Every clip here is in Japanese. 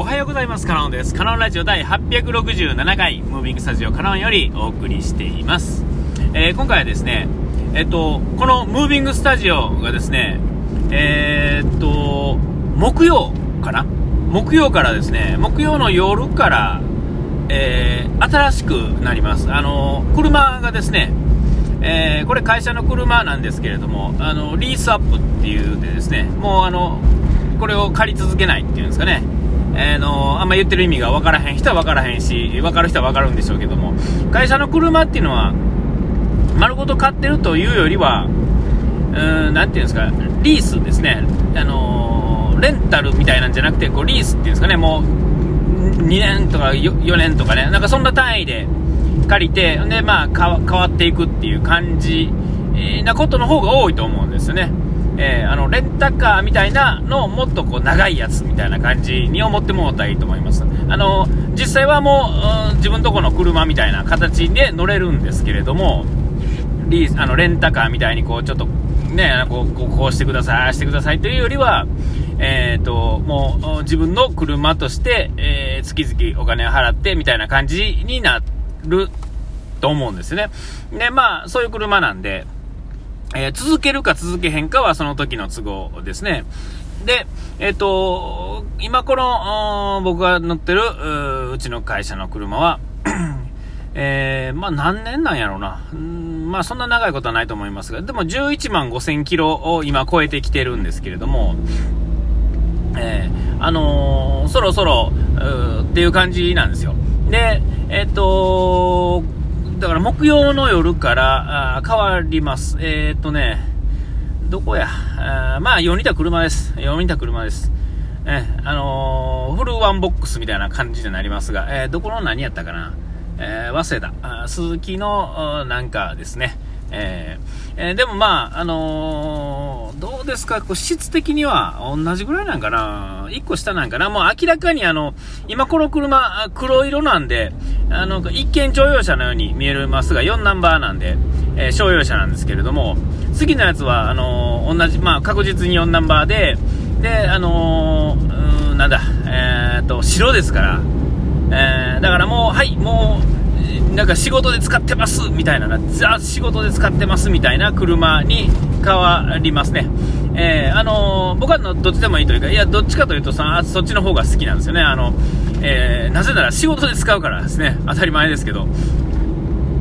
おはようございます。カノンです。カノンラジオ第867回、ムービングスタジオカノンよりお送りしています。えー、今回はですね、えっと、このムービングスタジオがですね、えー、っと、木曜かな？木曜からですね、木曜の夜から、えー、新しくなります。あの、車がですね、えー、これ会社の車なんですけれども、あの、リースアップっていうでですね、もうあの、これを借り続けないっていうんですかね、えー、のあんま言ってる意味が分からへん人は分からへんし、分かる人は分かるんでしょうけども、会社の車っていうのは、丸ごと買ってるというよりは、うん、なていうんですか、リースですね、あの、レンタルみたいなんじゃなくて、こうリースっていうんですかね、もう、2年とか 4, 4年とかね、なんかそんな単位で借りて、で、まあ、変わっていくっていう感じなことの方が多いと思うんですよね。えー、あのレンタカーみたいなのをもっとこう長いやつみたいな感じに思ってもらったらいいと思います。あの実際はもう、うん、自分とこの車みたいな形で乗れるんですけれども、リーあのレンタカーみたいにこうちょっとね、こうこうしてください、ああしてくださいというよりは、えーと、もう自分の車として、えー、月々お金を払ってみたいな感じになると思うんですね。で、まあ、そういう車なんで、えー、続けるか続けへんかはその時の都合ですね。で、えっ、ー、と、今この、僕が乗ってるう、うちの会社の車は、えー、まあ何年なんやろうな。まあそんな長いことはないと思いますが、でも11万5000キロを今超えてきてるんですけれども、えー、あのー、そろそろ、っていう感じなんですよ。で、えっ、とだから木曜の夜からあ変わります。えー、っとね、どこや、あまあ4人た車です。4人た車です。えあのー、フルワンボックスみたいな感じになりますが、えー、どこの何やったかな、えー、早稲田、鈴木のなんかですね、えー、えー、でもまあ、あのー、どうですか、こう質的には同じぐらいなんかな、1個下なんかな、もう明らかにあの、今この車、黒色なんで、あの、一見乗用車のように見えますが、4ナンバーなんで、えー、商用車なんですけれども、次のやつは、あの同じ、まあ確実に4ナンバーで、で、あのー、なんだ、えっと、白ですから、えだからもう、はい、もう、なんか仕事で使ってますみたいなな、ザ仕事で使ってますみたいな車に変わりますね。えー、あのー、僕はのどっちでもいいというか、いや、どっちかというとさ、そっちの方が好きなんですよね。あの、えー、なぜなら仕事で使うからですね。当たり前ですけど。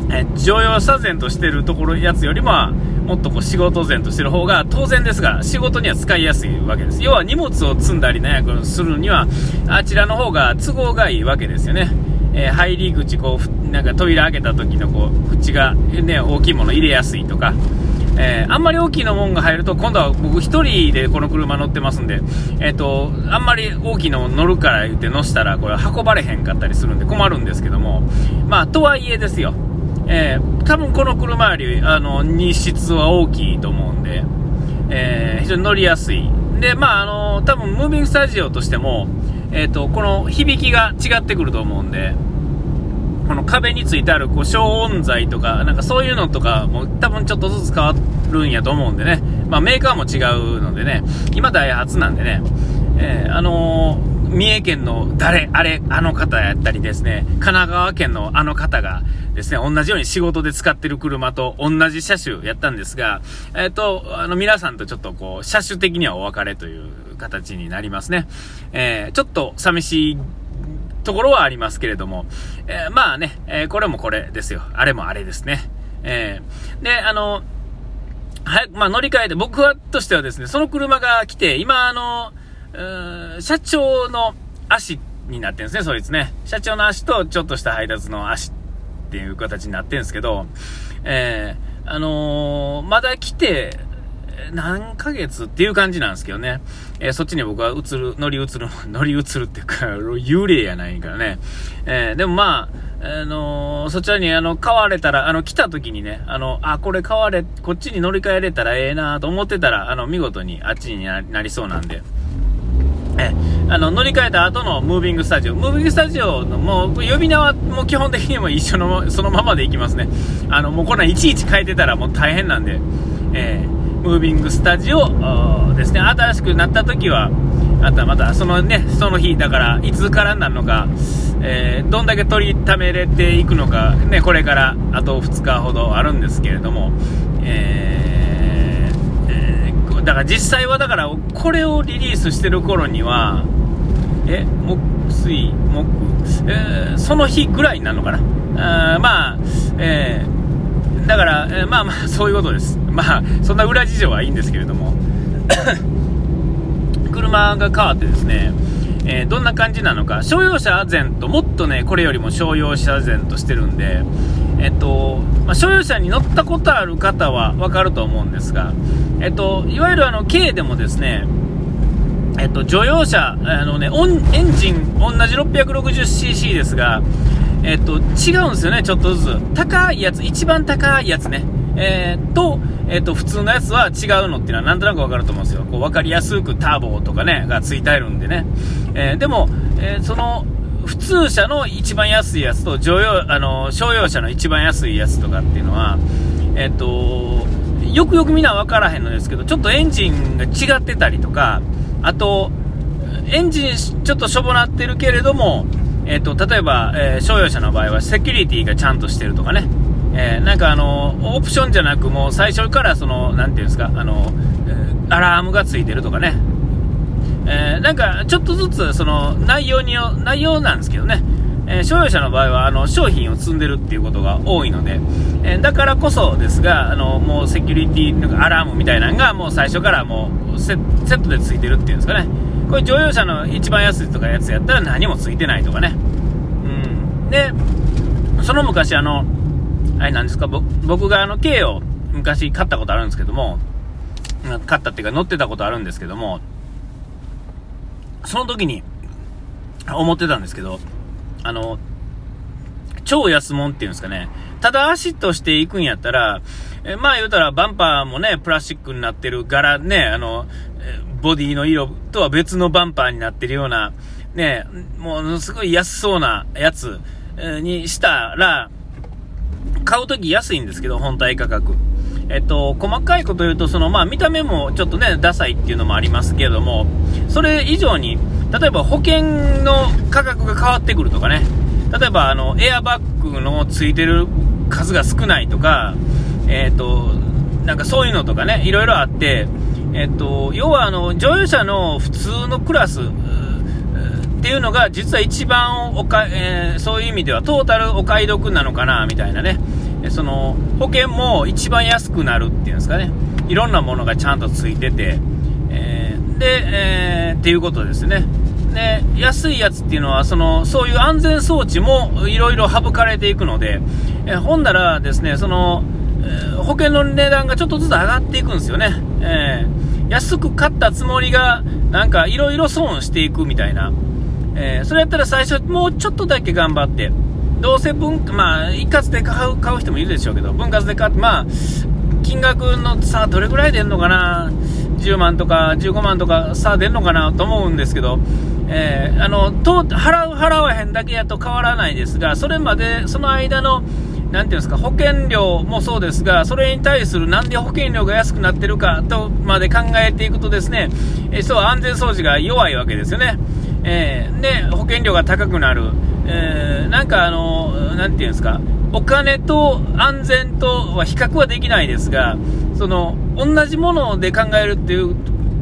え乗用車前としてるところやつよりももっとこう仕事前としてる方が当然ですが仕事には使いやすいわけです要は荷物を積んだりねするにはあちらの方が都合がいいわけですよねえー、入り口こうなんか扉開けた時のこう縁が、ね、大きいもの入れやすいとか、えー、あんまり大きいのもんが入ると今度は僕1人でこの車乗ってますんで、えーと、あんまり大きいの乗るから言って乗したらこれ運ばれへんかったりするんで困るんですけども、まあ、とはいえですよ、えー、多分この車よりあの荷室は大きいと思うんで、えー、非常に乗りやすい。でまああの多分ムービングスタジオとしてもえーと、この響きが違ってくると思うんで、この壁についてあるこう消音材とか、なんかそういうのとかも多分ちょっとずつ変わるんやと思うんでね、まあ、メーカーも違うのでね、今ダイハツなんでね、えー、あのー、三重県の誰、あれ、あの方やったりですね、神奈川県のあの方がですね、同じように仕事で使ってる車と同じ車種やったんですが、えっ、ー、と、あの皆さんとちょっとこう、車種的にはお別れという形になりますね。えー、ちょっと寂しいところはありますけれども、えー、まあね、えー、これもこれですよ。あれもあれですね。えー、で、あの、はい、まあ乗り換えて、僕はとしてはですね、その車が来て、今あの、社長の足になってるんですね、そいつね。社長の足とちょっとした配達の足っていう形になってるんですけど、えー、あのー、まだ来て、何ヶ月っていう感じなんですけどね。えー、そっちに僕は移る、乗り移る、乗り移るっていうか、幽霊やないからね。えー、でもまあ、あのー、そちらにあの、買われたら、あの、来た時にね、あの、あ、これ買われ、こっちに乗り換えれたらええなと思ってたら、あの、見事にあっちになりそうなんで。えあの乗り換えた後のムービングスタジオ、ムービングスタジオのもう呼び名はもう基本的にも一緒のそのままでいきますね、あのもうこんないちいち変えてたらもう大変なんで、えームービングスタジオですね、新しくなった時は、あとはまたそのね、その日、だからいつからなるのか、えー、どんだけ取りためれていくのか、ね、これからあと2日ほどあるんですけれども、えーえー、だから実際はだからこれをリリースしてる頃には、え、木、水、木、えー、その日ぐらいになるのかな。あまあ、えー、だから、えー、まあまあ、そういうことです。まあ、そんな裏事情はいいんですけれども。車が変わってですね、えー、どんな感じなのか、商用車前ともっとね、これよりも商用車前としてるんで、えっと、まあ、商用車に乗ったことある方はわかると思うんですが、えっと、いわゆるあの、軽でもですね、えっと、乗用車、あのね、エンジン、同じ 660cc ですが、えっと、違うんですよね、ちょっとずつ。高いやつ、一番高いやつね。えー、と、えっ、ー、と、普通のやつは違うのっていうのはなんとなくわかると思うんですよ。こう、わかりやすくターボとかね、がついてるんでね。えー、でも、えその、普通車の一番安いやつと乗用、あの、商用車の一番安いやつとかっていうのは、えっ、と、よくよくみんな分からへんのですけど、ちょっとエンジンが違ってたりとか、あと、エンジンちょっとしょぼなってるけれども、えっ、と、例えば、え商用車の場合はセキュリティがちゃんとしてるとかね。えー、なんかあの、オプションじゃなくもう最初からその、なんていうんですか、あの、アラームがついてるとかね。えー、なんかちょっとずつその内容に、内容なんですけどね。えー、商用車の場合はあの商品を積んでるっていうことが多いので、えー、だからこそですが、あのもうセキュリティなんかアラームみたいなのがもう最初からもうセットでついてるっていうんですかね。これ乗用車の一番安いとかやつやったら何もついてないとかね。うん。で、その昔あの、あれなんですか、僕があの、K を昔買ったことあるんですけども、買ったっていうか乗ってたことあるんですけども、その時に思ってたんですけど、あの、超安物っていうんですかね、ただ足として行くんやったら、えまあ言うたらバンパーもね、プラスチックになってる柄ね、あの、ボディの色とは別のバンパーになってるような、ね、ものすごい安そうなやつにしたら、買うとき安いんですけど、本体価格。えっと、細かいこと言うと、その、まあ、見た目もちょっとね、ダサいっていうのもありますけれども、それ以上に、例えば保険の価格が変わってくるとかね、例えば、あの、エアバッグのついてる数が少ないとか、えっと、なんかそういうのとかね、いろいろあって、えっと、要はあの、乗用車の普通のクラス、っていうのが実は一番おか、えー、そういう意味ではトータルお買い得なのかなみたいなね、その保険も一番安くなるっていうんですかね、いろんなものがちゃんとついてて、えー、で、えー、っていうことですね。で、安いやつっていうのは、その、そういう安全装置もいろいろ省かれていくので、えー、ほんならですね、その、保険の値段がちょっとずつ上がっていくんですよね。えー、安く買ったつもりが、なんかいろいろ損していくみたいな。えー、それやったら最初もうちょっとだけ頑張って、どうせ分、まあ、一括で買う買う人もいるでしょうけど、分割で買って、まあ、金額の差どれぐらい出るのかな、10万とか15万とか差出るのかなと思うんですけど、えー、あのと払う、払わへんだけやと変わらないですが、それまで、その間の、なんていうんですか、保険料もそうですが、それに対するなんで保険料が安くなってるかとまで考えていくとですね、え、そう、安全装置が弱いわけですよね。えー、で、保険料が高くなる。えー、なんかあの、なんていうんですか、お金と安全とは比較はできないですが、その、同じもので考えるっていう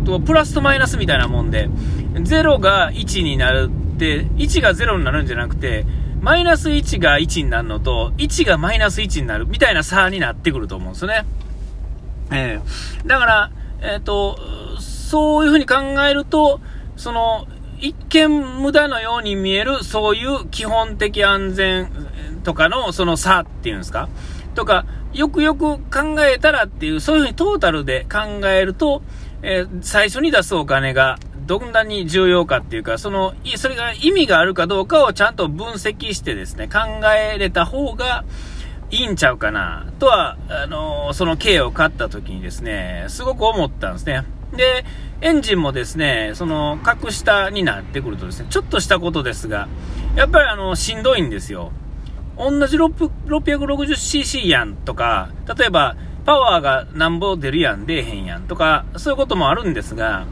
と、プラスとマイナスみたいなもんで、0が1になるって、1が0になるんじゃなくて、マイナス1が1になるのと、1がマイナス1になるみたいな差になってくると思うんですよね。えー、だから、えっ、ー、と、そういうふうに考えると、その、一見無駄のように見える、そういう基本的安全とかのその差っていうんですか？とか、よくよく考えたらっていう、そういうふうにトータルで考えると、えー、最初に出すお金がどんなに重要かっていうか、その、それが意味があるかどうかをちゃんと分析してですね、考えれた方がいいんちゃうかな、とは、あの、その軽を買った時にですね、すごく思ったんですね。で、エンジンもですね、その、格下になってくるとですね、ちょっとしたことですが、やっぱりあの、しんどいんですよ。同じ 660cc やんとか、例えば、パワーがなんぼ出るやん、出えへんやんとか、そういうこともあるんですが、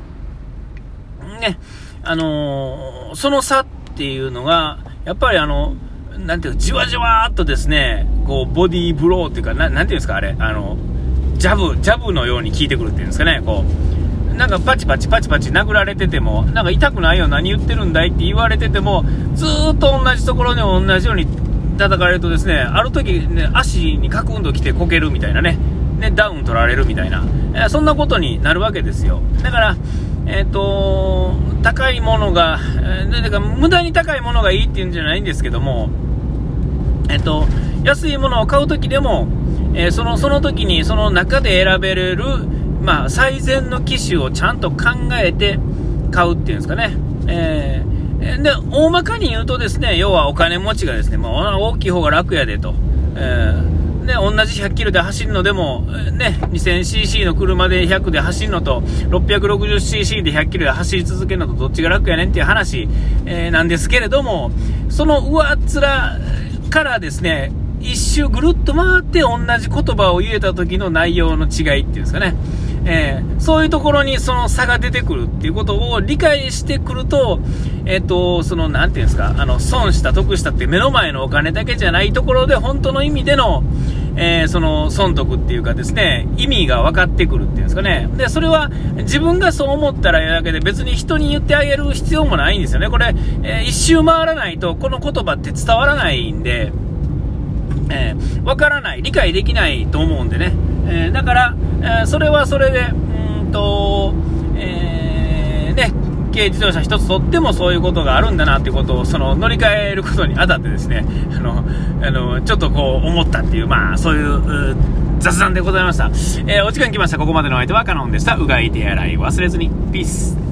ね、あのー、その差っていうのが、やっぱりあの、なんていうか、じわじわっとですね、こう、ボディーブローっていうか、ななんていうんですか、あれ、あの、ジャブ、ジャブのように効いてくるっていうんですかね、こう、なんかパチパチパチパチ殴られてても、なんか痛くないよ、何言ってるんだいって言われてても、ずっと同じところに同じように叩かれるとですね、ある時ね、足にカクンと来てこけるみたいなね、ね、ダウン取られるみたいな、そんなことになるわけですよ。だから、えっ、ー、と高いものが、だか無駄に高いものがいいっていうんじゃないんですけども、えっ、ー、と、安いものを買うときでも、えその、その時にその中で選べれる、まあ、最善の機種をちゃんと考えて買うっていうんですかね。えで、大まかに言うとですね、要はお金持ちがですね、まあ、大きい方が楽やでと。えーね、同じ100キロで走るのでも、ね、2000cc の車で100で走るのと、660cc で100キロで走り続けるのとどっちが楽やねんっていう話、えー、なんですけれども、その上っ面からですね、一周ぐるっと回って同じ言葉を言えた時の内容の違いっていうんですかね。えー、そういうところにその差が出てくるっていうことを理解してくると、えっ、ー、と、その、なていうんですか、あの、損した、得したって目の前のお金だけじゃないところで、本当の意味での、えー、その、損得っていうかですね、意味が分かってくるっていうんですかね。で、それは自分がそう思ったらやだけで別に人に言ってあげる必要もないんですよね。これ、えー、一周回らないとこの言葉って伝わらないんで、えー、分からない、理解できないと思うんでね。えー、だから、えー、それはそれで、うんと、えー、ね、軽自動車1つとってもそういうことがあるんだなっていうことをその乗り換えることにあたってですね あのあのちょっとこう思ったっていうまあそういう雑談でございました、えー、お時間来ました。ここまでの相手はカノンでした。うがい手洗い忘れずに。ピース。